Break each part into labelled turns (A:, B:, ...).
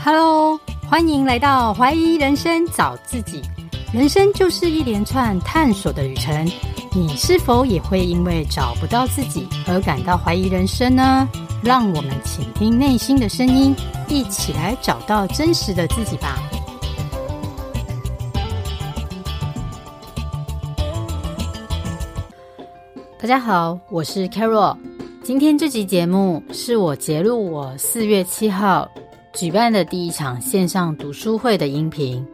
A: Hello，欢迎来到怀疑人生找自己。人生就是一连串探索的旅程，你是否也会因为找不到自己而感到怀疑人生呢？让我们倾听内心的声音，一起来找到真实的自己吧。大家好，我是 Carol。今天这集节目是我节录我四月七号举办的第一场线上读书会的音频。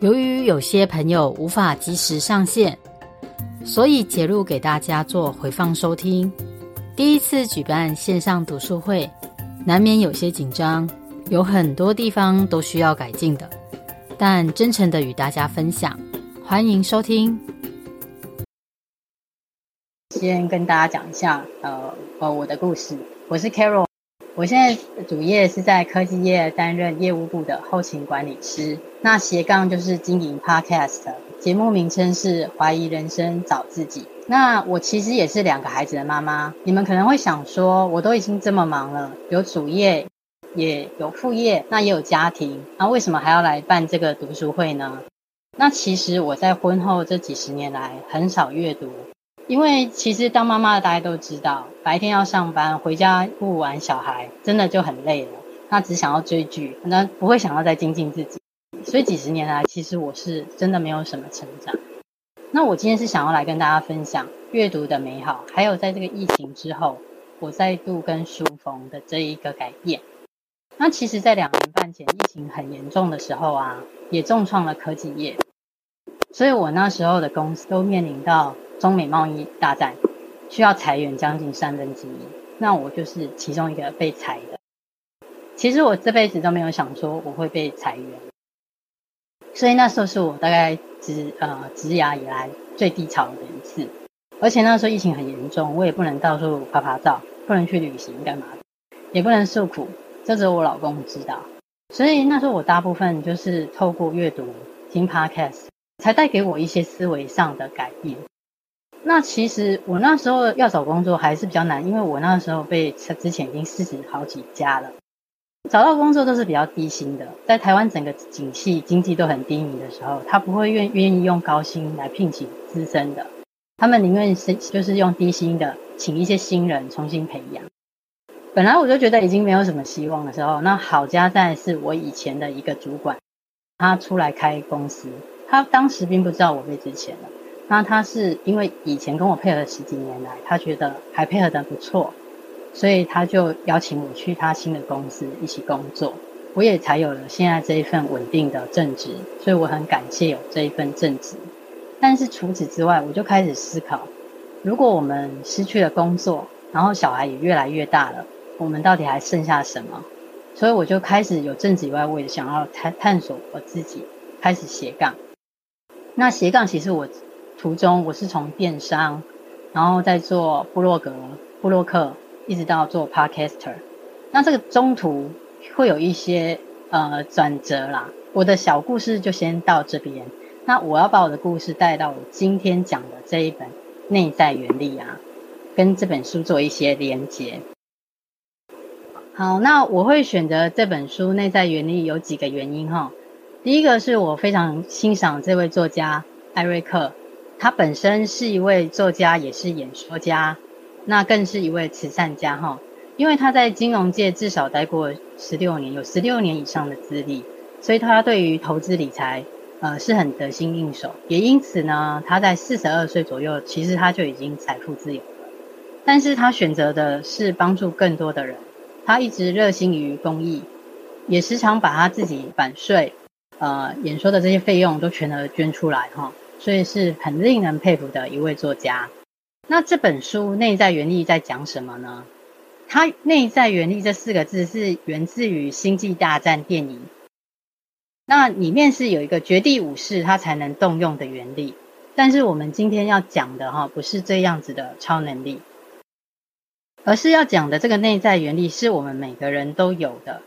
A: 由于有些朋友无法及时上线，所以节录给大家做回放收听。第一次举办线上读书会，难免有些紧张，有很多地方都需要改进的，但真诚的与大家分享，欢迎收听。先跟大家讲一下，呃，呃，我的故事。我是 Carol，我现在主业是在科技业担任业务部的后勤管理师。那斜杠就是经营 Podcast，节目名称是怀疑人生找自己。那我其实也是两个孩子的妈妈。你们可能会想说，我都已经这么忙了，有主业，也有副业，那也有家庭，那为什么还要来办这个读书会呢？那其实我在婚后这几十年来很少阅读。因为其实当妈妈的大家都知道，白天要上班，回家顾完小孩，真的就很累了。那只想要追剧，那不会想要再精进自己。所以几十年来，其实我是真的没有什么成长。那我今天是想要来跟大家分享阅读的美好，还有在这个疫情之后，我再度跟书逢的这一个改变。那其实，在两年半前疫情很严重的时候啊，也重创了科技业，所以我那时候的公司都面临到。中美贸易大战需要裁员将近三分之一，那我就是其中一个被裁的。其实我这辈子都没有想说我会被裁员，所以那时候是我大概职呃职涯以来最低潮的一次。而且那时候疫情很严重，我也不能到处拍拍照，不能去旅行干嘛，也不能诉苦，这只有我老公知道。所以那时候我大部分就是透过阅读、听 Podcast，才带给我一些思维上的改变。那其实我那时候要找工作还是比较难，因为我那时候被之前已经试试好几家了，找到工作都是比较低薪的。在台湾整个景气经济都很低迷的时候，他不会愿愿意用高薪来聘请资深的，他们宁愿是就是用低薪的请一些新人重新培养。本来我就觉得已经没有什么希望的时候，那好家在是我以前的一个主管，他出来开公司，他当时并不知道我被资遣了。那他是因为以前跟我配合十几年来，他觉得还配合得不错，所以他就邀请我去他新的公司一起工作，我也才有了现在这一份稳定的正职，所以我很感谢有这一份正职。但是除此之外，我就开始思考，如果我们失去了工作，然后小孩也越来越大了，我们到底还剩下什么？所以我就开始有正职以外，我也想要探探索我自己，开始斜杠。那斜杠其实我。途中我是从电商，然后再做布洛格、布洛克，一直到做 Podcaster。那这个中途会有一些呃转折啦。我的小故事就先到这边。那我要把我的故事带到我今天讲的这一本《内在原力》啊，跟这本书做一些连结。好，那我会选择这本书《内在原力》有几个原因哈。第一个是我非常欣赏这位作家艾瑞克。他本身是一位作家，也是演说家，那更是一位慈善家哈。因为他在金融界至少待过十六年，有十六年以上的资历，所以他对于投资理财，呃，是很得心应手。也因此呢，他在四十二岁左右，其实他就已经财富自由了。但是他选择的是帮助更多的人，他一直热心于公益，也时常把他自己版税，呃，演说的这些费用都全额捐出来哈。所以是很令人佩服的一位作家。那这本书《内在原力》在讲什么呢？它“内在原力”这四个字是源自于《星际大战》电影。那里面是有一个绝地武士他才能动用的原力。但是我们今天要讲的哈，不是这样子的超能力，而是要讲的这个内在原力是我们每个人都有的，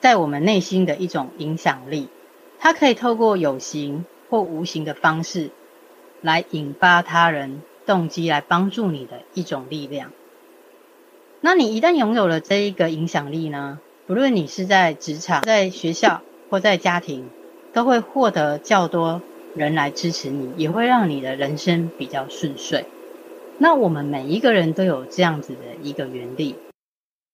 A: 在我们内心的一种影响力。它可以透过有形。或无形的方式，来引发他人动机，来帮助你的一种力量。那你一旦拥有了这一个影响力呢，不论你是在职场、在学校或在家庭，都会获得较多人来支持你，也会让你的人生比较顺遂。那我们每一个人都有这样子的一个原力，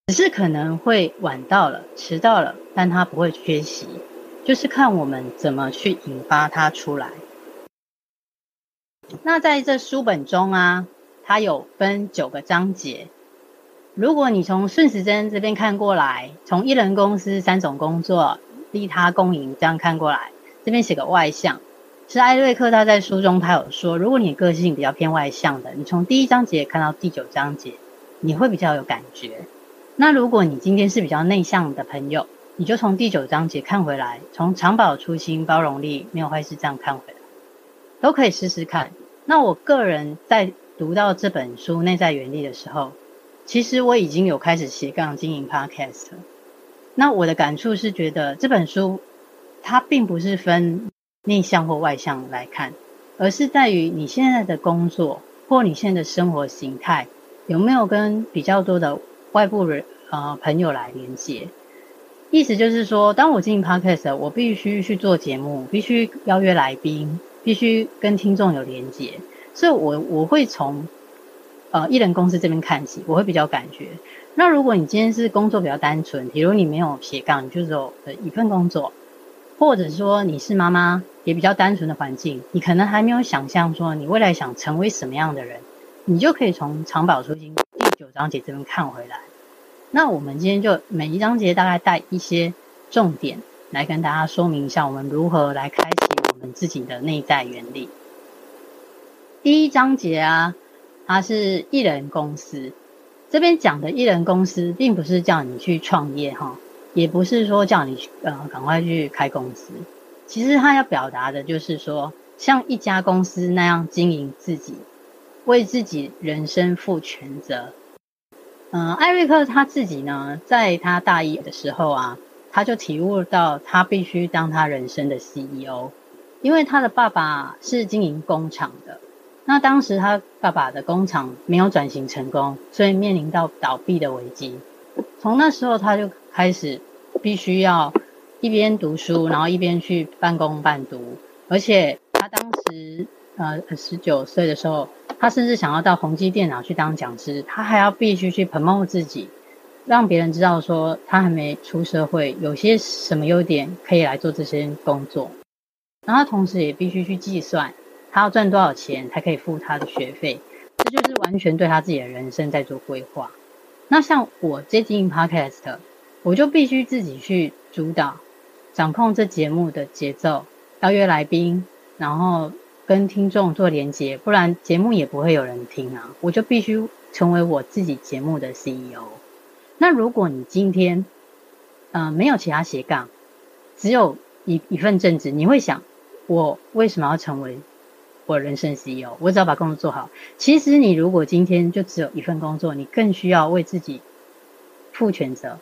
A: 只是可能会晚到了、迟到了，但它不会缺席，就是看我们怎么去引发它出来。那在这书本中啊，它有分九个章节。如果你从顺时针这边看过来，从一人公司三种工作、利他共赢这样看过来，这边写个外向，是艾瑞克他在书中他有说，如果你个性比较偏外向的，你从第一章节看到第九章节，你会比较有感觉。那如果你今天是比较内向的朋友，你就从第九章节看回来，从长保初心、包容力没有坏事这样看回来，都可以试试看。那我个人在读到这本书《内在原力》的时候，其实我已经有开始斜杠经营 Podcast。那我的感触是觉得这本书它并不是分内向或外向来看，而是在于你现在的工作或你现在的生活形态有没有跟比较多的外部人呃朋友来连接。意思就是说，当我经营 Podcast，我必须去做节目，必须邀约来宾，必须跟听众有连接，所以我我会从。呃，一人公司这边看起，我会比较感觉。那如果你今天是工作比较单纯，比如你没有斜杠，你就只有一份工作，或者说你是妈妈，也比较单纯的环境，你可能还没有想象说你未来想成为什么样的人，你就可以从长保初心第九章节这边看回来。那我们今天就每一章节大概带一些重点来跟大家说明一下，我们如何来开启我们自己的内在原理。第一章节啊。它是艺人公司，这边讲的艺人公司，并不是叫你去创业哈，也不是说叫你呃赶快去开公司。其实他要表达的就是说，像一家公司那样经营自己，为自己人生负全责。嗯、呃，艾瑞克他自己呢，在他大一的时候啊，他就体悟到他必须当他人生的 CEO，因为他的爸爸是经营工厂的。那当时他爸爸的工厂没有转型成功，所以面临到倒闭的危机。从那时候他就开始必须要一边读书，然后一边去半工半读。而且他当时呃十九岁的时候，他甚至想要到宏基电脑去当讲师，他还要必须去 promote 自己，让别人知道说他还没出社会，有些什么优点可以来做这些工作。然后他同时也必须去计算。他要赚多少钱才可以付他的学费？这就是完全对他自己的人生在做规划。那像我接经营 Podcast，我就必须自己去主导、掌控这节目的节奏，邀约来宾，然后跟听众做连接，不然节目也不会有人听啊。我就必须成为我自己节目的 CEO。那如果你今天，呃，没有其他斜杠，只有一一份正职，你会想，我为什么要成为？我人生 CEO，我只要把工作做好。其实你如果今天就只有一份工作，你更需要为自己负全责。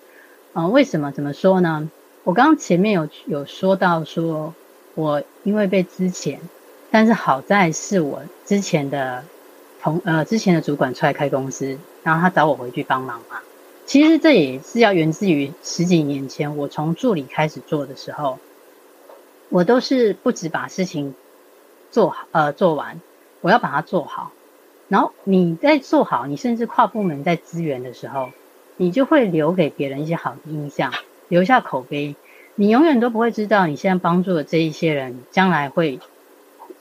A: 嗯、呃，为什么？怎么说呢？我刚刚前面有有说到说，我因为被之前，但是好在是我之前的同呃之前的主管出来开公司，然后他找我回去帮忙嘛。其实这也是要源自于十几年前我从助理开始做的时候，我都是不止把事情。做好呃做完，我要把它做好。然后你在做好，你甚至跨部门在资源的时候，你就会留给别人一些好的印象，留下口碑。你永远都不会知道你现在帮助的这一些人，将来会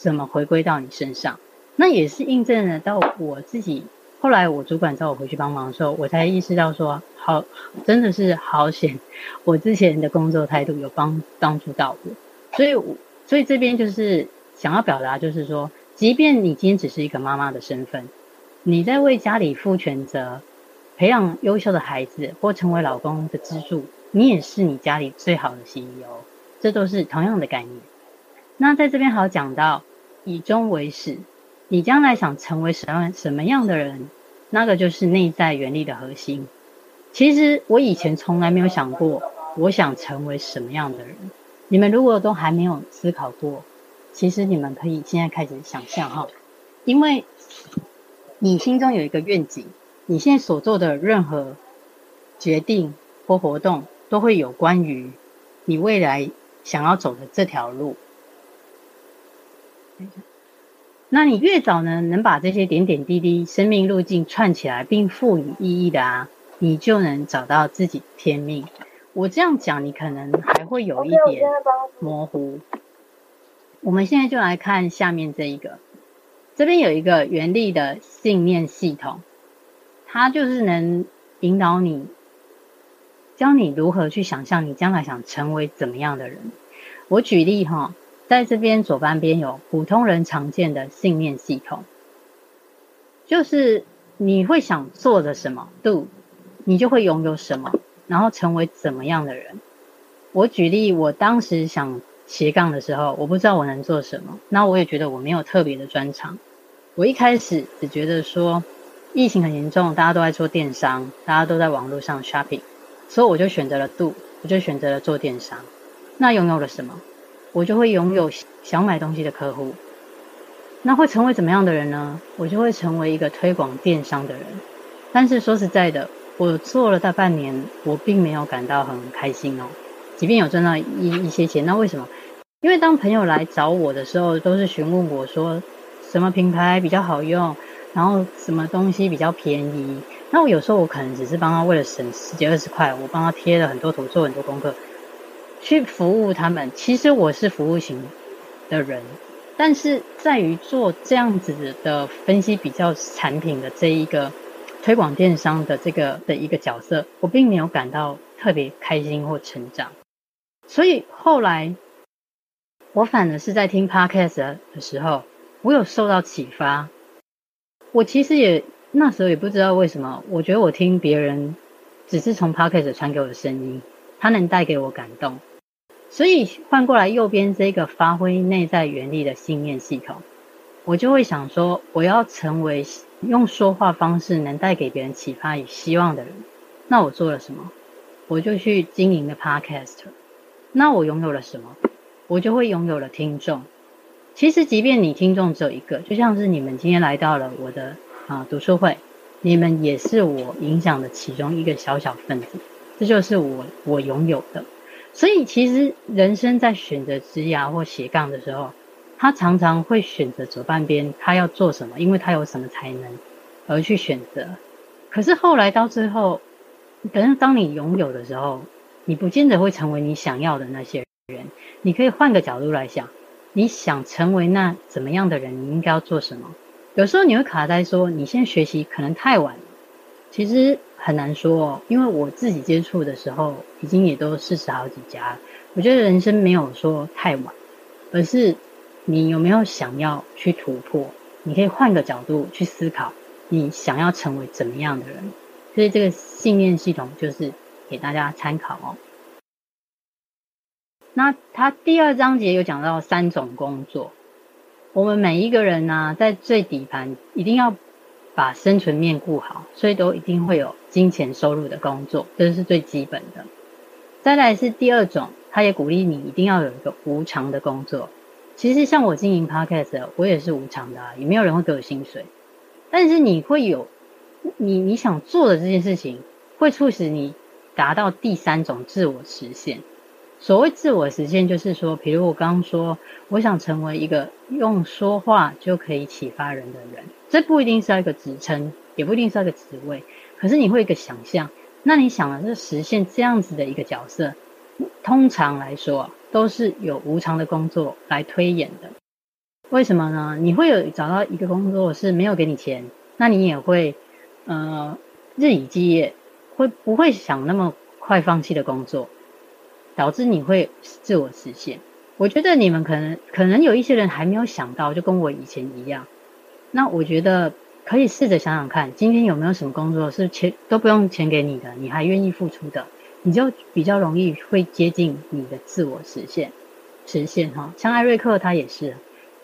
A: 怎么回归到你身上。那也是印证了到我自己后来我主管找我回去帮忙的时候，我才意识到说，好，真的是好险，我之前的工作态度有帮帮助到我。所以，所以这边就是。想要表达就是说，即便你今天只是一个妈妈的身份，你在为家里负全责，培养优秀的孩子，或成为老公的支柱，你也是你家里最好的 CEO，这都是同样的概念。那在这边还讲到以终为始，你将来想成为什么什么样的人，那个就是内在原力的核心。其实我以前从来没有想过，我想成为什么样的人。你们如果都还没有思考过。其实你们可以现在开始想象哈，因为你心中有一个愿景，你现在所做的任何决定或活动，都会有关于你未来想要走的这条路。那你越早呢，能把这些点点滴滴生命路径串起来，并赋予意义的啊，你就能找到自己天命。我这样讲，你可能还会有一点模糊。我们现在就来看下面这一个，这边有一个原力的信念系统，它就是能引导你，教你如何去想象你将来想成为怎么样的人。我举例哈。在这边左半边有普通人常见的信念系统，就是你会想做的什么，do，你就会拥有什么，然后成为怎么样的人。我举例，我当时想斜杠的时候，我不知道我能做什么，那我也觉得我没有特别的专长。我一开始只觉得说，疫情很严重，大家都在做电商，大家都在网络上 shopping，所以我就选择了 do，我就选择了做电商。那拥有了什么？我就会拥有想买东西的客户，那会成为怎么样的人呢？我就会成为一个推广电商的人。但是说实在的，我做了大半年，我并没有感到很开心哦。即便有赚到一一些钱，那为什么？因为当朋友来找我的时候，都是询问我说什么品牌比较好用，然后什么东西比较便宜。那我有时候我可能只是帮他为了省十几二十块，我帮他贴了很多图，做很多功课。去服务他们，其实我是服务型的人，但是在于做这样子的分析比较产品的这一个推广电商的这个的一个角色，我并没有感到特别开心或成长。所以后来我反而是在听 Podcast 的时候，我有受到启发。我其实也那时候也不知道为什么，我觉得我听别人只是从 Podcast 传给我的声音，它能带给我感动。所以换过来右边这个发挥内在原力的信念系统，我就会想说，我要成为用说话方式能带给别人启发与希望的人。那我做了什么？我就去经营的 Podcast。那我拥有了什么？我就会拥有了听众。其实，即便你听众只有一个，就像是你们今天来到了我的啊读书会，你们也是我影响的其中一个小小分子。这就是我我拥有的。所以，其实人生在选择职涯或斜杠的时候，他常常会选择左半边，他要做什么，因为他有什么才能而去选择。可是后来到最后，可能当你拥有的时候，你不见得会成为你想要的那些人。你可以换个角度来想，你想成为那怎么样的人，你应该要做什么？有时候你会卡在说，你现在学习可能太晚。其实。很难说哦，因为我自己接触的时候，已经也都四十好几家。我觉得人生没有说太晚，而是你有没有想要去突破？你可以换个角度去思考，你想要成为怎么样的人？所以这个信念系统就是给大家参考哦。那他第二章节有讲到三种工作，我们每一个人呢、在最底盘一定要。把生存面顾好，所以都一定会有金钱收入的工作，这是最基本的。再来是第二种，他也鼓励你一定要有一个无偿的工作。其实像我经营 Podcast，我也是无偿的啊，也没有人会给我薪水。但是你会有你你想做的这件事情，会促使你达到第三种自我实现。所谓自我实现，就是说，比如我刚刚说，我想成为一个用说话就可以启发人的人，这不一定是要一个职称，也不一定是要一个职位，可是你会一个想象，那你想的是实现这样子的一个角色，通常来说都是有无偿的工作来推演的。为什么呢？你会有找到一个工作是没有给你钱，那你也会呃日以继夜，会不会想那么快放弃的工作？导致你会自我实现。我觉得你们可能可能有一些人还没有想到，就跟我以前一样。那我觉得可以试着想想看，今天有没有什么工作是钱都不用钱给你的，你还愿意付出的，你就比较容易会接近你的自我实现。实现哈，像艾瑞克他也是，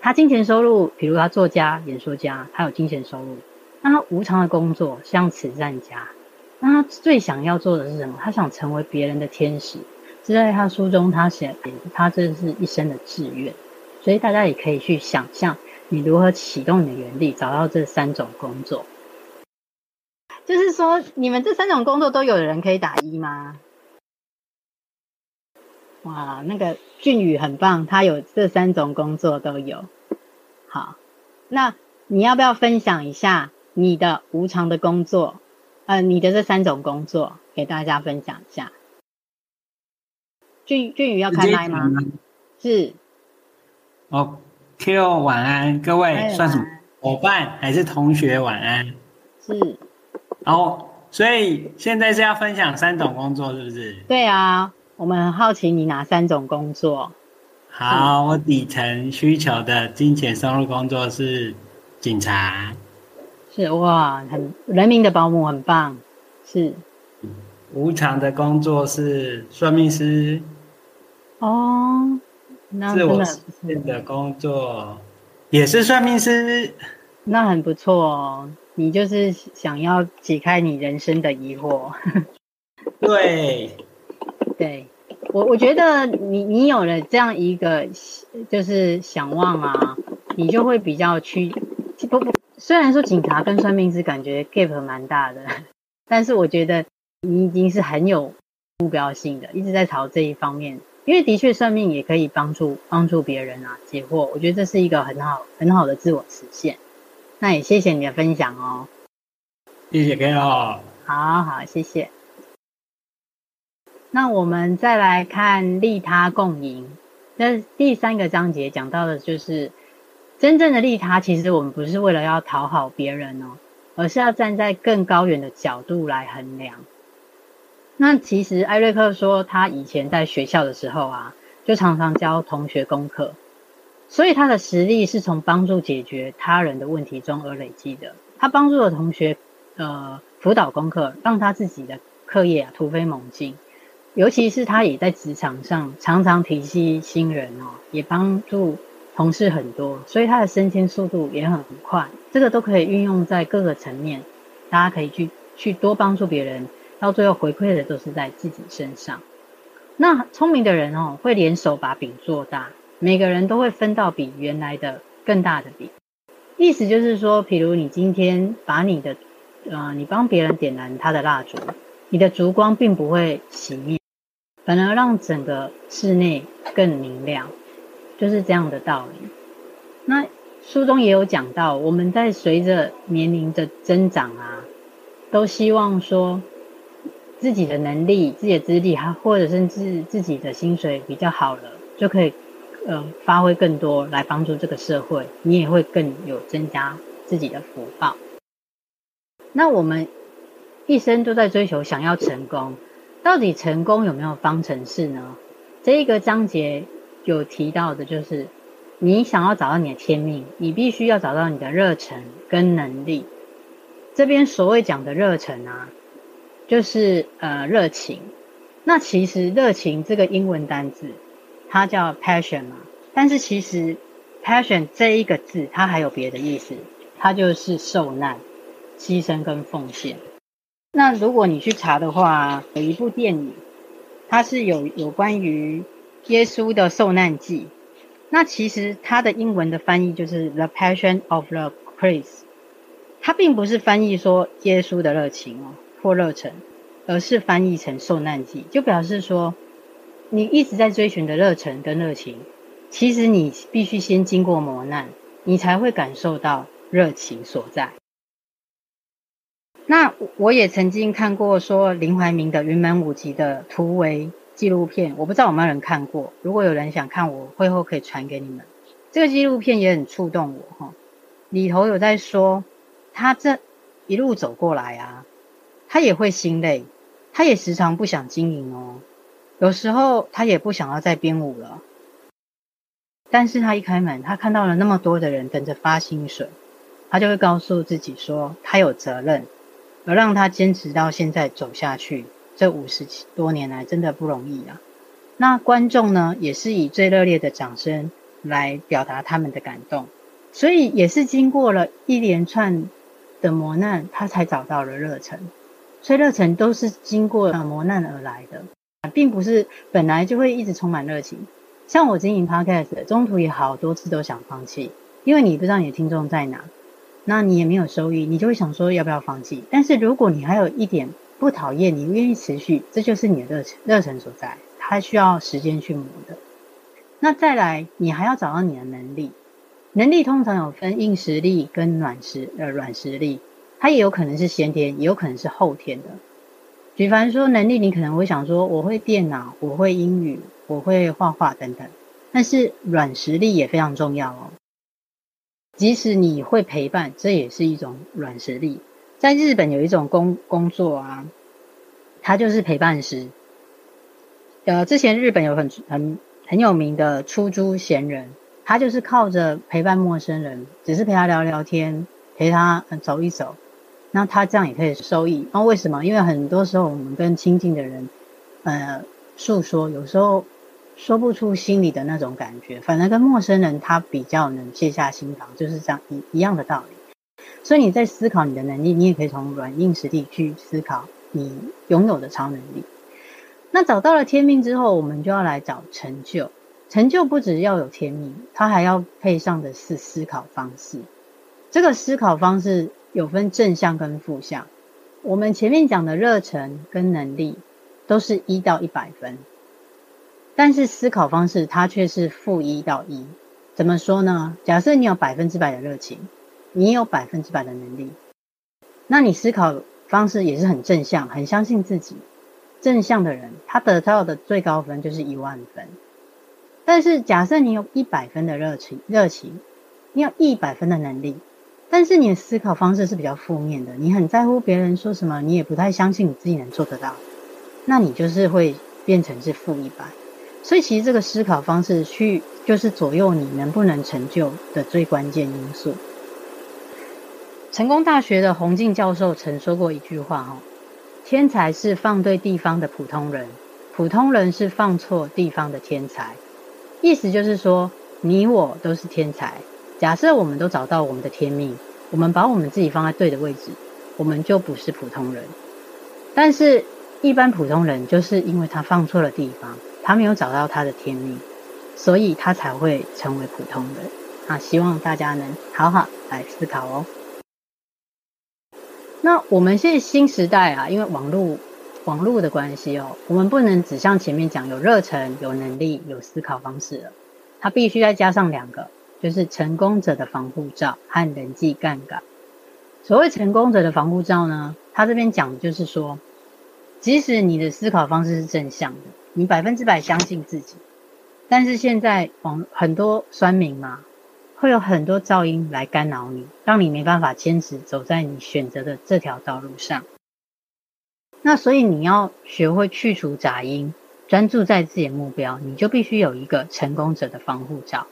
A: 他金钱收入，比如他作家、演说家，他有金钱收入。那他无偿的工作像慈善家，那他最想要做的是什么？他想成为别人的天使。是在他书中，他写他这是一生的志愿，所以大家也可以去想象你如何启动你的原力，找到这三种工作。就是说，你们这三种工作都有人可以打一吗？哇，那个俊宇很棒，他有这三种工作都有。好，那你要不要分享一下你的无偿的工作？呃，你的这三种工作给大家分享一下。俊俊宇要开麦吗？是。
B: 哦，Q 晚安，各位算什么伙伴还是同学？晚安。
A: 是。
B: 然后，所以现在是要分享三种工作，是不是？
A: 对啊，我们很好奇你哪三种工作。
B: 好，我底层需求的金钱收入工作是警察。
A: 是哇，很人民的保姆，很棒。是。
B: 无偿的工作是算命师。
A: 哦。那
B: 我实现的工作也是算命师。
A: 那很不错哦。你就是想要解开你人生的疑惑，
B: 对，
A: 对，我我觉得你你有了这样一个就是想望啊，你就会比较去不不，虽然说警察跟算命师感觉 gap 蛮大的，但是我觉得你已经是很有目标性的，一直在朝这一方面，因为的确算命也可以帮助帮助别人啊解惑，我觉得这是一个很好很好的自我实现。那也谢谢你的分享哦，
B: 谢谢 Karo，
A: 好好谢谢。那我们再来看利他共赢，那第三个章节讲到的就是真正的利他，其实我们不是为了要讨好别人哦，而是要站在更高远的角度来衡量。那其实艾瑞克说，他以前在学校的时候啊，就常常教同学功课。所以他的实力是从帮助解决他人的问题中而累积的。他帮助了同学，呃，辅导功课，让他自己的课业啊突飞猛进。尤其是他也在职场上常常提携新人哦，也帮助同事很多，所以他的升迁速度也很快。这个都可以运用在各个层面，大家可以去去多帮助别人，到最后回馈的都是在自己身上。那聪明的人哦，会联手把饼做大。每个人都会分到比原来的更大的饼，意思就是说，譬如你今天把你的，呃，你帮别人点燃他的蜡烛，你的烛光并不会熄灭，反而让整个室内更明亮，就是这样的道理。那书中也有讲到，我们在随着年龄的增长啊，都希望说自己的能力、自己的资历，还或者甚至自己的薪水比较好了，就可以。呃，发挥更多来帮助这个社会，你也会更有增加自己的福报。那我们一生都在追求想要成功，到底成功有没有方程式呢？这一个章节有提到的就是，你想要找到你的天命，你必须要找到你的热忱跟能力。这边所谓讲的热忱啊，就是呃热情。那其实热情这个英文单字。它叫 passion 嘛，但是其实 passion 这一个字，它还有别的意思，它就是受难、牺牲跟奉献。那如果你去查的话，有一部电影，它是有有关于耶稣的受难记。那其实它的英文的翻译就是 The Passion of the Christ，它并不是翻译说耶稣的热情哦过热忱，而是翻译成受难记，就表示说。你一直在追寻的热忱跟热情，其实你必须先经过磨难，你才会感受到热情所在。那我也曾经看过说林怀民的云门舞集的突围纪录片，我不知道有没有人看过。如果有人想看，我会后可以传给你们。这个纪录片也很触动我哈，里头有在说他这一路走过来啊，他也会心累，他也时常不想经营哦。有时候他也不想要再编舞了，但是他一开门，他看到了那么多的人等着发薪水，他就会告诉自己说他有责任，而让他坚持到现在走下去。这五十多年来真的不容易啊！那观众呢，也是以最热烈的掌声来表达他们的感动，所以也是经过了一连串的磨难，他才找到了热忱。所以热忱都是经过磨难而来的。并不是本来就会一直充满热情，像我经营 Podcast，中途也好多次都想放弃，因为你不知道你的听众在哪，那你也没有收益，你就会想说要不要放弃。但是如果你还有一点不讨厌，你愿意持续，这就是你的热忱热忱所在，它需要时间去磨的。那再来，你还要找到你的能力。能力通常有分硬实力跟软实呃软实力，它也有可能是先天，也有可能是后天的。举凡说能力，你可能会想说，我会电脑，我会英语，我会画画等等。但是软实力也非常重要哦。即使你会陪伴，这也是一种软实力。在日本有一种工工作啊，它就是陪伴师。呃，之前日本有很很很有名的出租闲人。他就是靠着陪伴陌生人，只是陪他聊聊天，陪他走一走，那他这样也可以收益。那为什么？因为很多时候我们跟亲近的人，呃，诉说，有时候说不出心里的那种感觉，反而跟陌生人他比较能卸下心防，就是这样一一样的道理。所以你在思考你的能力，你也可以从软硬实力去思考你拥有的超能力。那找到了天命之后，我们就要来找成就。成就不只要有天命，它还要配上的是思考方式。这个思考方式有分正向跟负向。我们前面讲的热忱跟能力都是一到一百分，但是思考方式它却是负一到一。怎么说呢？假设你有百分之百的热情，你有百分之百的能力，那你思考方式也是很正向，很相信自己。正向的人，他得到的最高分就是一万分。但是，假设你有一百分的热情，热情，你有一百分的能力，但是你的思考方式是比较负面的，你很在乎别人说什么，你也不太相信你自己能做得到，那你就是会变成是负一百。所以，其实这个思考方式去就是左右你能不能成就的最关键因素。成功大学的洪进教授曾说过一句话：“哦，天才是放对地方的普通人，普通人是放错地方的天才。”意思就是说，你我都是天才。假设我们都找到我们的天命，我们把我们自己放在对的位置，我们就不是普通人。但是，一般普通人就是因为他放错了地方，他没有找到他的天命，所以他才会成为普通人。啊，希望大家能好好来思考哦。那我们现在新时代啊，因为网络。网络的关系哦，我们不能只像前面讲有热忱、有能力、有思考方式了，它必须再加上两个，就是成功者的防护罩和人际杠杆。所谓成功者的防护罩呢，他这边讲的就是说，即使你的思考方式是正向的，你百分之百相信自己，但是现在网很多酸民嘛，会有很多噪音来干扰你，让你没办法坚持走在你选择的这条道路上。那所以你要学会去除杂音，专注在自己的目标，你就必须有一个成功者的防护罩。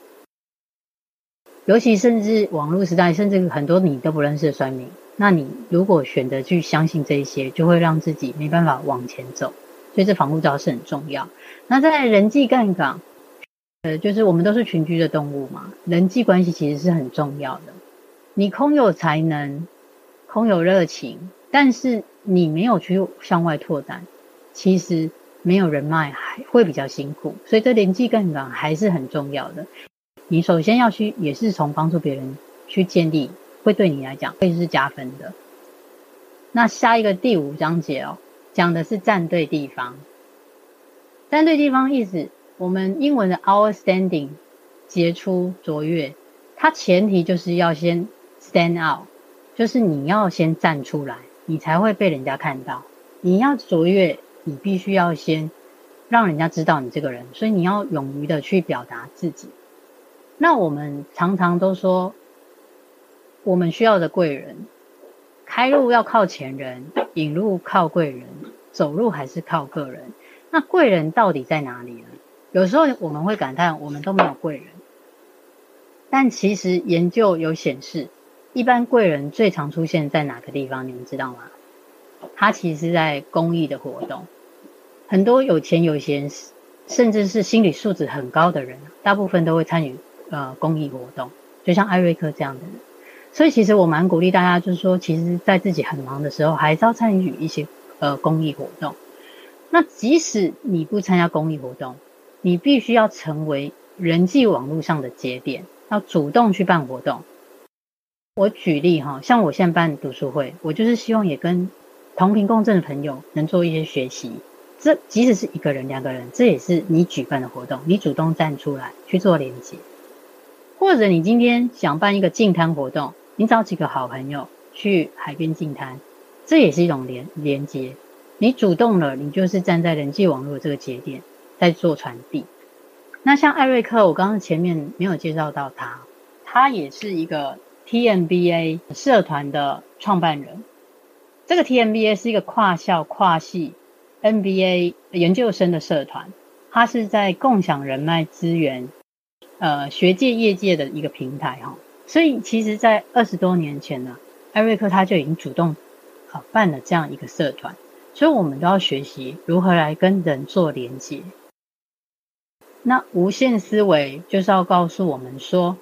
A: 尤其甚至网络时代，甚至很多你都不认识的酸民，那你如果选择去相信这一些，就会让自己没办法往前走。所以这防护罩是很重要。那在人际杠杆，呃，就是我们都是群居的动物嘛，人际关系其实是很重要的。你空有才能，空有热情，但是。你没有去向外拓展，其实没有人脉还会比较辛苦，所以这人际杠杆还是很重要的。你首先要去，也是从帮助别人去建立，会对你来讲会是加分的。那下一个第五章节哦，讲的是站对地方。站对地方意思，我们英文的 outstanding 杰出卓越，它前提就是要先 stand out，就是你要先站出来。你才会被人家看到。你要卓越，你必须要先让人家知道你这个人，所以你要勇于的去表达自己。那我们常常都说，我们需要的贵人，开路要靠前人，引路靠贵人，走路还是靠个人。那贵人到底在哪里呢？有时候我们会感叹，我们都没有贵人。但其实研究有显示。一般贵人最常出现在哪个地方？你们知道吗？他其实在公益的活动。很多有钱有闲，甚至是心理素质很高的人，大部分都会参与呃公益活动。就像艾瑞克这样的人。所以其实我蛮鼓励大家，就是说，其实在自己很忙的时候，还是要参与一些呃公益活动。那即使你不参加公益活动，你必须要成为人际网络上的节点，要主动去办活动。我举例哈，像我现在办读书会，我就是希望也跟同频共振的朋友能做一些学习，这即使是一个人、两个人，这也是你举办的活动，你主动站出来去做连接，或者你今天想办一个净滩活动，你找几个好朋友去海边净滩，这也是一种连连接。你主动了，你就是站在人际网络这个节点在做传递。那像艾瑞克，我刚刚前面没有介绍到他，他也是一个 TMBA 社团的创办人。这个 TMBA 是一个跨校跨系 MBA 研究生的社团，他是在共享人脉资源，呃，学界业界的一个平台哈。所以其实，在二十多年前呢，艾瑞克他就已经主动啊办了这样一个社团，所以我们都要学习如何来跟人做连接。那无限思维就是要告诉我们说，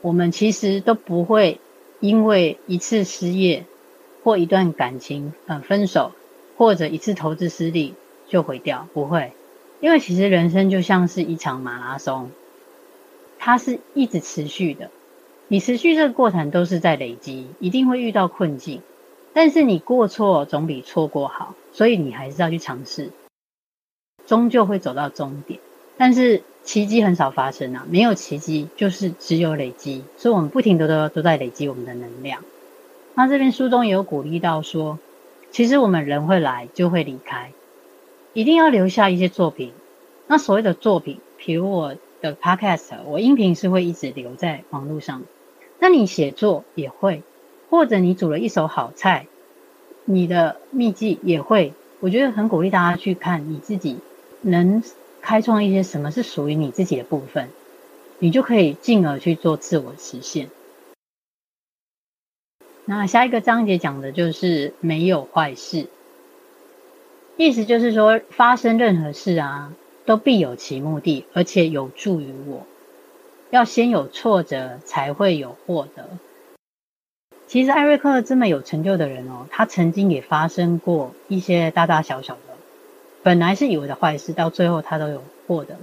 A: 我们其实都不会因为一次失业。或一段感情，呃，分手，或者一次投资失利就毁掉，不会，因为其实人生就像是一场马拉松，它是一直持续的，你持续这个过程都是在累积，一定会遇到困境，但是你过错总比错过好，所以你还是要去尝试，终究会走到终点，但是奇迹很少发生啊，没有奇迹，就是只有累积，所以我们不停的都都在累积我们的能量。那这边书中也有鼓励到说，其实我们人会来就会离开，一定要留下一些作品。那所谓的作品，比如我的 Podcast，我音频是会一直留在网络上。那你写作也会，或者你煮了一手好菜，你的秘籍也会。我觉得很鼓励大家去看你自己能开创一些什么是属于你自己的部分，你就可以进而去做自我实现。那下一个章节讲的就是没有坏事，意思就是说，发生任何事啊，都必有其目的，而且有助于我。要先有挫折，才会有获得。其实艾瑞克这么有成就的人哦，他曾经也发生过一些大大小小的，本来是以为的坏事，到最后他都有获得。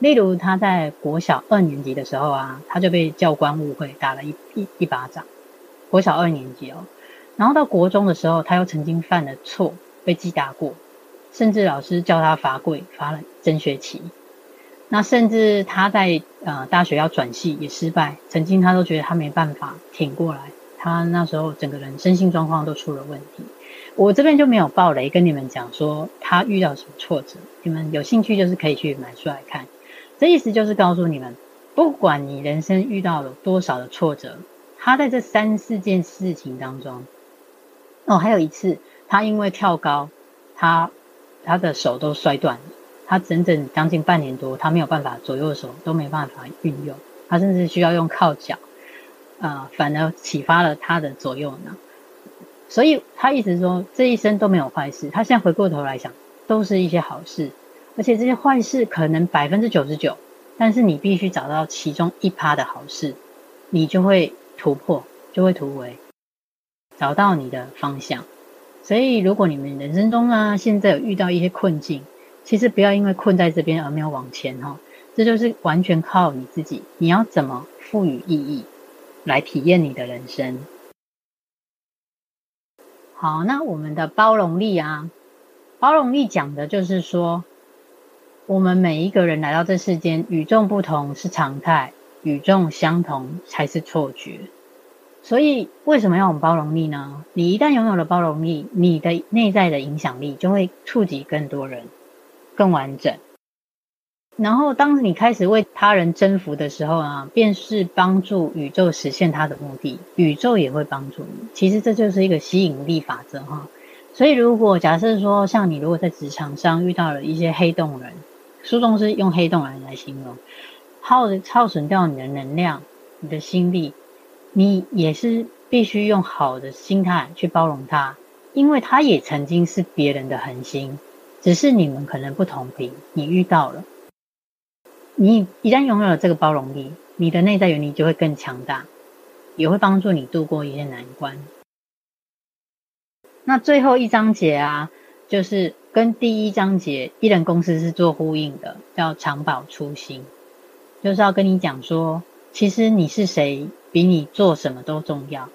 A: 例如他在国小二年级的时候啊，他就被教官误会，打了一一一巴掌。国小二年级哦，然后到国中的时候，他又曾经犯了错，被记大过，甚至老师叫他罚跪，罚了整学期。那甚至他在呃大学要转系也失败，曾经他都觉得他没办法挺过来，他那时候整个人身心状况都出了问题。我这边就没有爆雷跟你们讲说他遇到什么挫折，你们有兴趣就是可以去买书来看。这意思就是告诉你们，不管你人生遇到了多少的挫折。他在这三四件事情当中，哦，还有一次，他因为跳高，他他的手都摔断了，他整整将近半年多，他没有办法左右手都没办法运用，他甚至需要用靠脚，啊、呃，反而启发了他的左右脑，所以他一直说这一生都没有坏事，他现在回过头来想，都是一些好事，而且这些坏事可能百分之九十九，但是你必须找到其中一趴的好事，你就会。突破就会突围，找到你的方向。所以，如果你们人生中啊，现在有遇到一些困境，其实不要因为困在这边而没有往前哈。这就是完全靠你自己，你要怎么赋予意义，来体验你的人生。好，那我们的包容力啊，包容力讲的就是说，我们每一个人来到这世间，与众不同是常态。与众相同才是错觉，所以为什么要有包容力呢？你一旦拥有了包容力，你的内在的影响力就会触及更多人，更完整。然后，当你开始为他人征服的时候啊，便是帮助宇宙实现它的目的，宇宙也会帮助你。其实这就是一个吸引力法则哈。所以，如果假设说，像你如果在职场上遇到了一些黑洞人，书中是用黑洞人来形容。耗耗损掉你的能量，你的心力，你也是必须用好的心态去包容他，因为他也曾经是别人的恒星，只是你们可能不同频，你遇到了，你一旦拥有了这个包容力，你的内在原理就会更强大，也会帮助你度过一些难关。那最后一章节啊，就是跟第一章节一人公司是做呼应的，叫常保初心。就是要跟你讲说，其实你是谁，比你做什么都重要。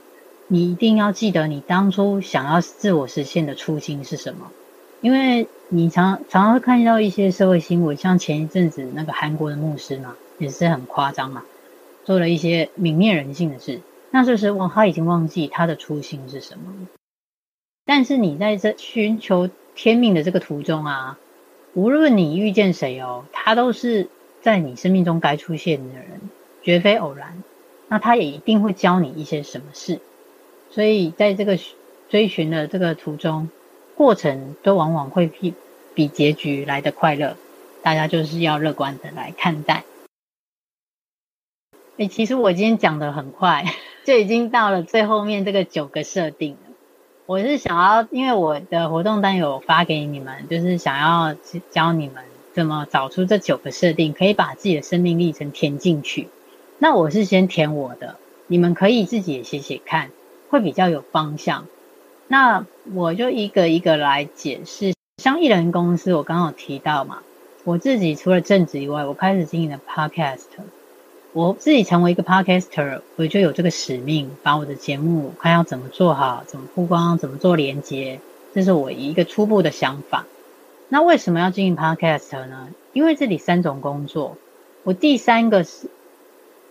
A: 你一定要记得，你当初想要自我实现的初心是什么。因为你常常常会看到一些社会新闻，像前一阵子那个韩国的牧师嘛，也是很夸张嘛，做了一些泯灭人性的事。那这时候他已经忘记他的初心是什么。但是你在这寻求天命的这个途中啊，无论你遇见谁哦，他都是在你生命中该出现的人，绝非偶然。那他也一定会教你一些什么事。所以在这个追寻的这个途中，过程都往往会比比结局来得快乐。大家就是要乐观的来看待。哎，其实我今天讲的很快，就已经到了最后面这个九个设定了。我是想要，因为我的活动单有发给你们，就是想要教你们怎么找出这九个设定，可以把自己的生命历程填进去。那我是先填我的，你们可以自己也写写看，会比较有方向。那我就一个一个来解释。像艺人公司，我刚刚有提到嘛，我自己除了正职以外，我开始经营了 Podcast。我自己成为一个 Podcaster，我就有这个使命，把我的节目看要怎么做好，怎么曝光，怎么做连接，这是我一个初步的想法。那为什么要经营 Podcast 呢？因为这里三种工作，我第三个是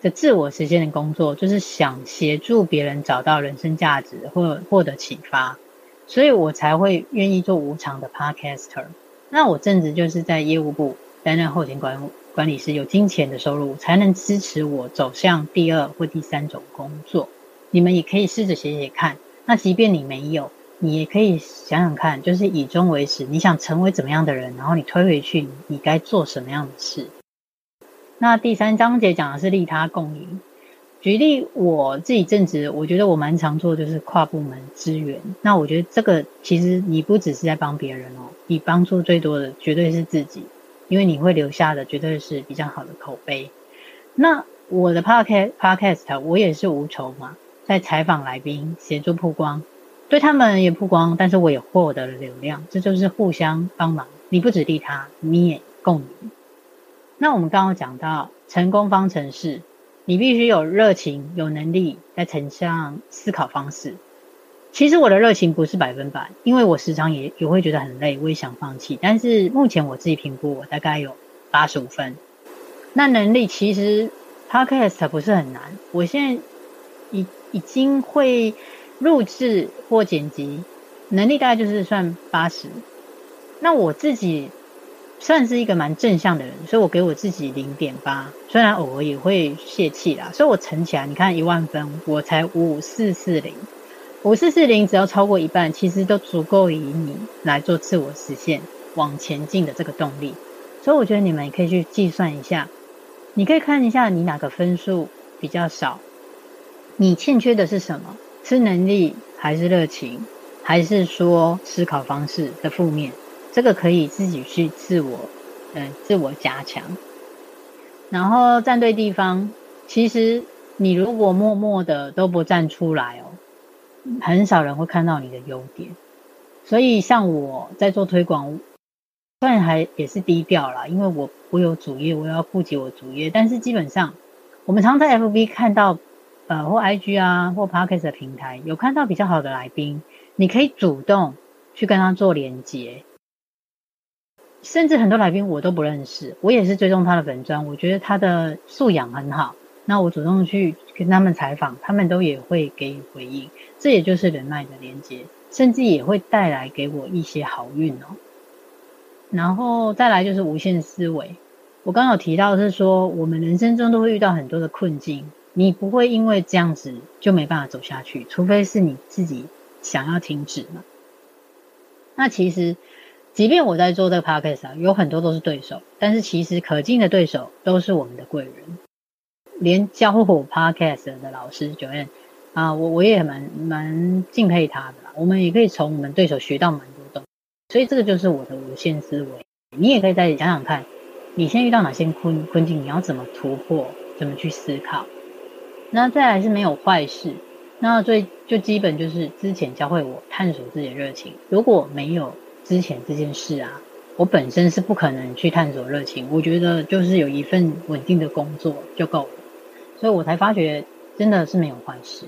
A: 的自我实现的工作，就是想协助别人找到人生价值或获得启发，所以我才会愿意做无偿的 Podcaster。那我正职就是在业务部担任后勤管管理师，有金钱的收入才能支持我走向第二或第三种工作。你们也可以试着写写看。那即便你没有，你也可以想想看，就是以终为始，你想成为怎么样的人，然后你推回去，你该做什么样的事。那第三章节讲的是利他共赢。举例我自己正职，我觉得我蛮常做就是跨部门支援。那我觉得这个其实你不只是在帮别人哦，你帮助最多的绝对是自己。因为你会留下的绝对是比较好的口碑。那我的 podcast podcast 我也是无酬嘛，在采访来宾，协助曝光，对他们也曝光，但是我也获得了流量，这就是互相帮忙。你不止利他，你也共赢。那我们刚刚讲到成功方程式，你必须有热情、有能力，再乘上思考方式。其实我的热情不是百分百，因为我时常也也会觉得很累，我也想放弃。但是目前我自己评估，我大概有八十五分。那能力其实 Podcast 不是很难，我现在已已经会录制或剪辑，能力大概就是算八十。那我自己算是一个蛮正向的人，所以我给我自己零点八，虽然偶尔也会泄气啦。所以我乘起来，你看一万分，我才五四四零。五四四零只要超过一半，其实都足够以你来做自我实现、往前进的这个动力。所以我觉得你们也可以去计算一下，你可以看一下你哪个分数比较少，你欠缺的是什么？是能力还是热情，还是说思考方式的负面？这个可以自己去自我，嗯，自我加强。然后站对地方，其实你如果默默的都不站出来哦。很少人会看到你的优点，所以像我在做推广，虽然还也是低调啦，因为我我有主业，我要顾及我主业，但是基本上我们常在 FB 看到，呃，或 IG 啊，或 Podcast 的平台有看到比较好的来宾，你可以主动去跟他做连接，甚至很多来宾我都不认识，我也是追踪他的粉专，我觉得他的素养很好，那我主动去跟他们采访，他们都也会给予回应。这也就是人脉的连接，甚至也会带来给我一些好运哦。然后再来就是无限思维，我刚刚有提到是说，我们人生中都会遇到很多的困境，你不会因为这样子就没办法走下去，除非是你自己想要停止嘛。那其实，即便我在做这个 podcast 啊，有很多都是对手，但是其实可敬的对手都是我们的贵人，连教我 podcast 的老师 Joanne。啊，我我也蛮蛮敬佩他的啦。我们也可以从我们对手学到蛮多东西，所以这个就是我的无限思维。你也可以再想想看，你先遇到哪些困困境，你要怎么突破，怎么去思考。那再来是没有坏事，那最就基本就是之前教会我探索自己的热情。如果没有之前这件事啊，我本身是不可能去探索热情。我觉得就是有一份稳定的工作就够了，所以我才发觉真的是没有坏事。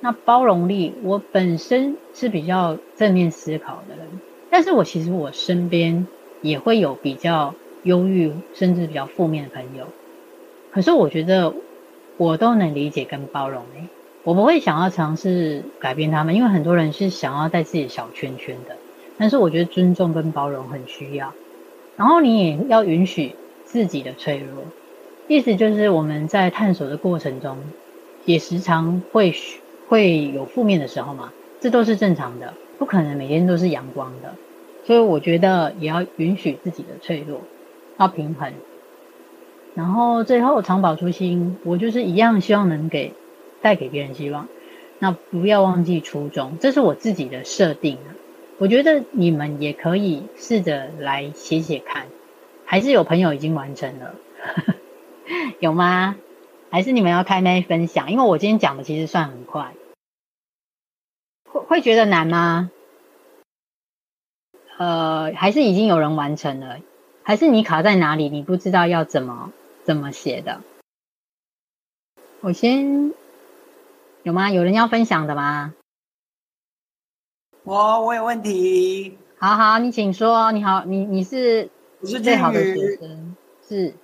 A: 那包容力，我本身是比较正面思考的人，但是我其实我身边也会有比较忧郁，甚至比较负面的朋友。可是我觉得我都能理解跟包容诶，我不会想要尝试改变他们，因为很多人是想要在自己小圈圈的。但是我觉得尊重跟包容很需要，然后你也要允许自己的脆弱。意思就是我们在探索的过程中，也时常会会有负面的时候嘛，这都是正常的，不可能每天都是阳光的。所以我觉得也要允许自己的脆弱，要平衡。然后最后常保初心，我就是一样希望能给带给别人希望，那不要忘记初衷，这是我自己的设定。我觉得你们也可以试着来写写看，还是有朋友已经完成了，有吗？还是你们要开麦分享？因为我今天讲的其实算很快，会会觉得难吗？呃，还是已经有人完成了？还是你卡在哪里？你不知道要怎么怎么写的？我先，有吗？有人要分享的吗？
B: 我我有问题。
A: 好好，你请说。你好，你你是最好的学生，是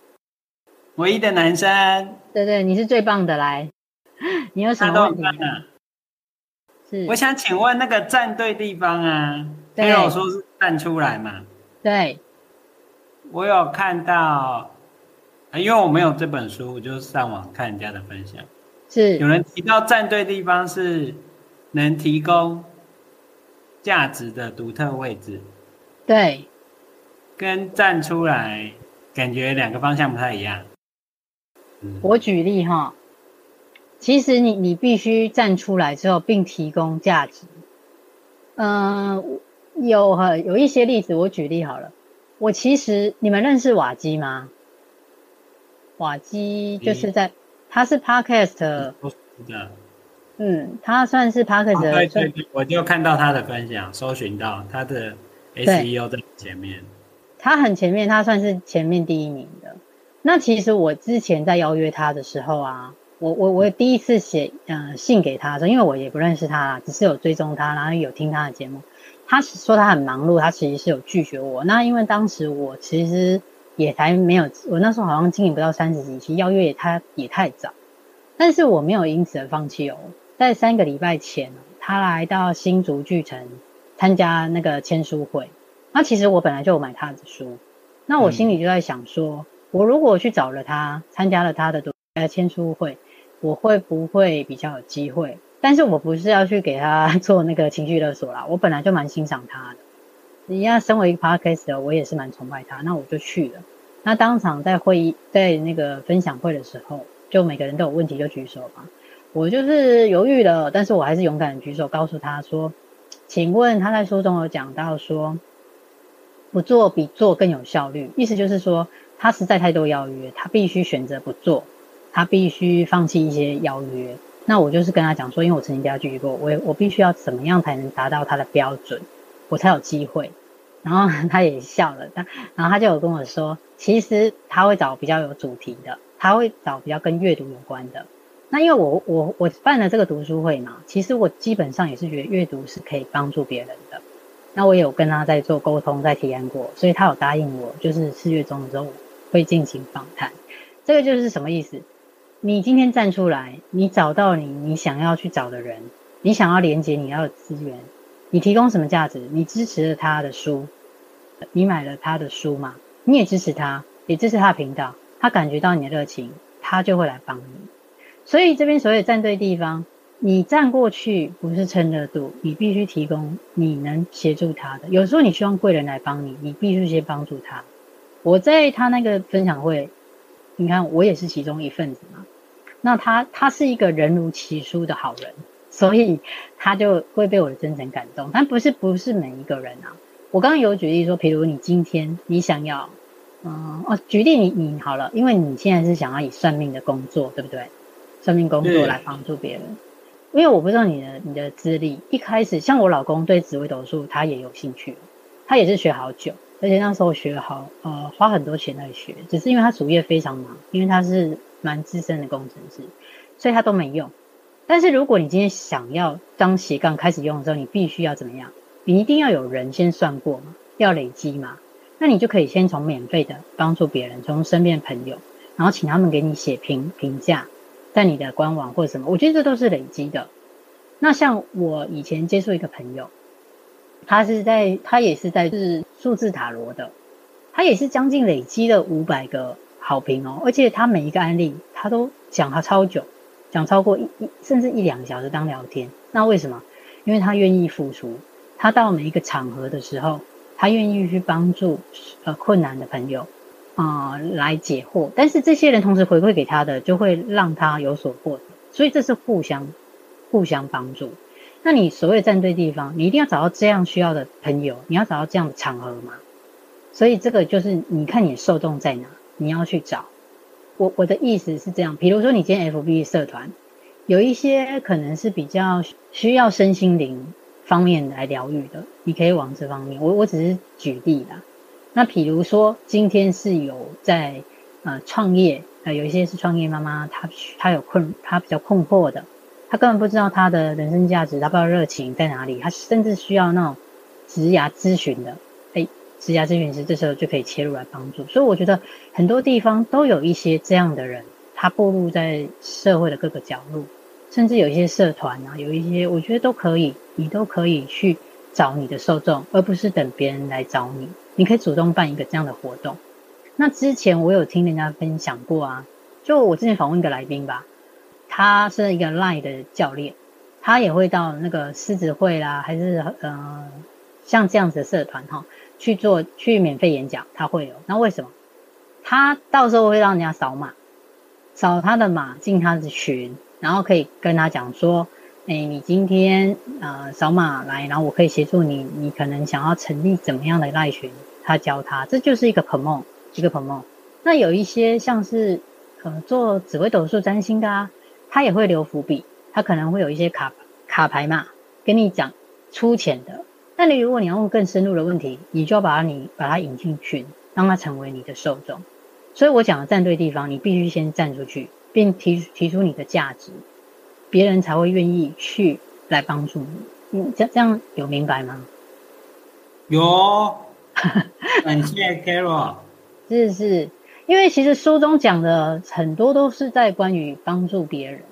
B: 唯一的男生。
A: 对对，你是最棒的。来，你有什么问题？是，
B: 我想请问那个站对地方啊，没有说是站出来嘛？
A: 对，
B: 我有看到，因为我没有这本书，我就上网看人家的分享。
A: 是，
B: 有人提到站对地方是能提供。价值的独特位置，
A: 对，
B: 跟站出来感觉两个方向不太一样。
A: 嗯、我举例哈，其实你你必须站出来之后，并提供价值。嗯、呃，有哈有一些例子，我举例好了。我其实你们认识瓦基吗？瓦基就是在，他是 Podcast。嗯，他算是 Podcast 的。对对
B: 对，我就看到他的分享，搜寻到他的 SEO 在前面。
A: 他很前面，他算是前面第一名的。那其实我之前在邀约他的时候啊，我我我第一次写呃信给他的时候，因为我也不认识他啦，只是有追踪他，然后有听他的节目。他说他很忙碌，他其实是有拒绝我。那因为当时我其实也才没有，我那时候好像经营不到三十几期，邀约也他也太早，但是我没有因此而放弃哦。在三个礼拜前，他来到新竹巨城参加那个签书会。那其实我本来就有买他的书，那我心里就在想说，我如果去找了他，参加了他的读呃签书会，我会不会比较有机会？但是我不是要去给他 做那个情绪勒索啦，我本来就蛮欣赏他的。你要身为一个 Podcast 我也是蛮崇拜他，那我就去了。那当场在会议在那个分享会的时候，就每个人都有问题就举手嘛。我就是犹豫了，但是我还是勇敢举手，告诉他说：“请问他在书中有讲到说，不做比做更有效率，意思就是说他实在太多邀约，他必须选择不做，他必须放弃一些邀约。那我就是跟他讲说，因为我曾经跟他拒绝过，我我必须要怎么样才能达到他的标准，我才有机会。然后 他也笑了，他然后他就有跟我说，其实他会找比较有主题的，他会找比较跟阅读有关的。”那因为我我我办了这个读书会嘛，其实我基本上也是觉得阅读是可以帮助别人的。那我也有跟他在做沟通，在体验过，所以他有答应我，就是四月中的时候会进行访谈。这个就是什么意思？你今天站出来，你找到你你想要去找的人，你想要连接你要的资源，你提供什么价值？你支持了他的书，你买了他的书嘛？你也支持他，也支持他的频道，他感觉到你的热情，他就会来帮你。所以这边所有站对地方，你站过去不是蹭热度，你必须提供你能协助他的。有时候你希望贵人来帮你，你必须先帮助他。我在他那个分享会，你看我也是其中一份子嘛。那他他是一个人如其书的好人，所以他就会被我的真诚感动。但不是不是每一个人啊。我刚刚有举例说，比如你今天你想要，嗯哦，举例你你好了，因为你现在是想要以算命的工作，对不对？生命工作来帮助别人，因为我不知道你的你的资历。一开始像我老公对紫微斗数他也有兴趣，他也是学好久，而且那时候学好呃花很多钱来学，只是因为他主业非常忙，因为他是蛮资深的工程师，所以他都没用。但是如果你今天想要当斜杠开始用的时候，你必须要怎么样？你一定要有人先算过嘛，要累积嘛。那你就可以先从免费的帮助别人，从身边朋友，然后请他们给你写评评价，在你的官网或者什么，我觉得这都是累积的。那像我以前接触一个朋友，他是在他也是在是数字塔罗的，他也是将近累积了五百个好评哦，而且他每一个案例他都讲他超久，讲超过一一甚至一两个小时当聊天。那为什么？因为他愿意付出，他到每一个场合的时候。他愿意去帮助呃困难的朋友啊、呃、来解惑，但是这些人同时回馈给他的，就会让他有所获得，所以这是互相互相帮助。那你所谓站对地方，你一定要找到这样需要的朋友，你要找到这样的场合嘛。所以这个就是你看你受众在哪，你要去找。我我的意思是这样，比如说你今天 FB 社团有一些可能是比较需要身心灵。方面来疗愈的，你可以往这方面。我我只是举例啦。那比如说，今天是有在呃创业，呃有一些是创业妈妈，她她有困，她比较困惑的，她根本不知道她的人生价值，她不知道热情在哪里，她甚至需要那种职涯咨询的，哎，职涯咨询师这时候就可以切入来帮助。所以我觉得很多地方都有一些这样的人，他步入在社会的各个角落。甚至有一些社团啊，有一些我觉得都可以，你都可以去找你的受众，而不是等别人来找你。你可以主动办一个这样的活动。那之前我有听人家分享过啊，就我之前访问一个来宾吧，他是一个 LINE 的教练，他也会到那个狮子会啦，还是呃像这样子的社团哈，去做去免费演讲，他会有。那为什么？他到时候会让人家扫码，扫他的码进他的群。然后可以跟他讲说，哎，你今天呃扫码来，然后我可以协助你，你可能想要成立怎么样的赖群，他教他，这就是一个 promote，一个 promote。那有一些像是呃做紫微斗数占星的啊，他也会留伏笔，他可能会有一些卡卡牌嘛，跟你讲粗浅的。那你如果你要问更深入的问题，你就要把你把他引进群，让他成为你的受众。所以我讲的站对地方，你必须先站出去。并提提出你的价值，别人才会愿意去来帮助你。你这这样有明白吗？
B: 有，感谢 Carol。
A: 是是，因为其实书中讲的很多都是在关于帮助别人。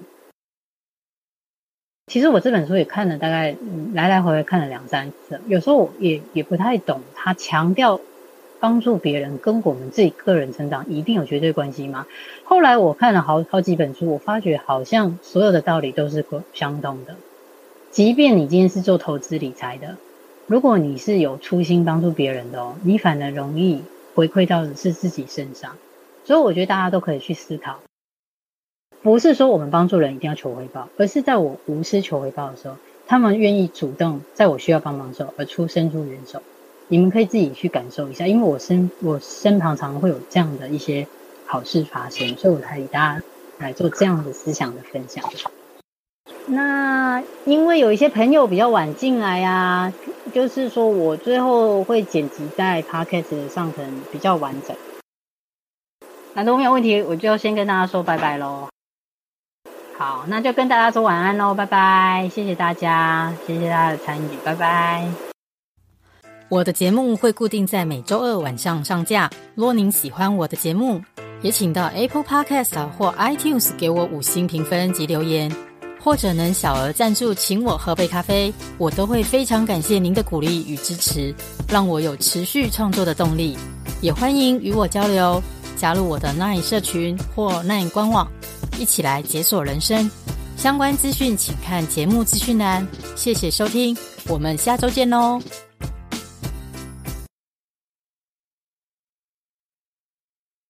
A: 其实我这本书也看了大概来来回回看了两三次，有时候我也也不太懂他强调。帮助别人跟我们自己个人成长一定有绝对关系吗？后来我看了好好几本书，我发觉好像所有的道理都是相通的。即便你今天是做投资理财的，如果你是有初心帮助别人的哦，你反而容易回馈到的是自己身上。所以我觉得大家都可以去思考，不是说我们帮助人一定要求回报，而是在我无私求回报的时候，他们愿意主动在我需要帮忙的时候而出伸出援手。你们可以自己去感受一下，因为我身我身旁常会有这样的一些好事发生，所以我才给大家来做这样的思想的分享。那因为有一些朋友比较晚进来啊，就是说我最后会剪辑在 Podcast 上，可能比较完整。那都没有问题，我就先跟大家说拜拜喽。好，那就跟大家说晚安喽，拜拜，谢谢大家，谢谢大家的参与，拜拜。
C: 我的节目会固定在每周二晚上上架。若您喜欢我的节目，也请到 Apple Podcast 或 iTunes 给我五星评分及留言，或者能小额赞助请我喝杯咖啡，我都会非常感谢您的鼓励与支持，让我有持续创作的动力。也欢迎与我交流，加入我的 Nine 社群或 Nine 官网，一起来解锁人生。相关资讯请看节目资讯栏。谢谢收听，我们下周见喽。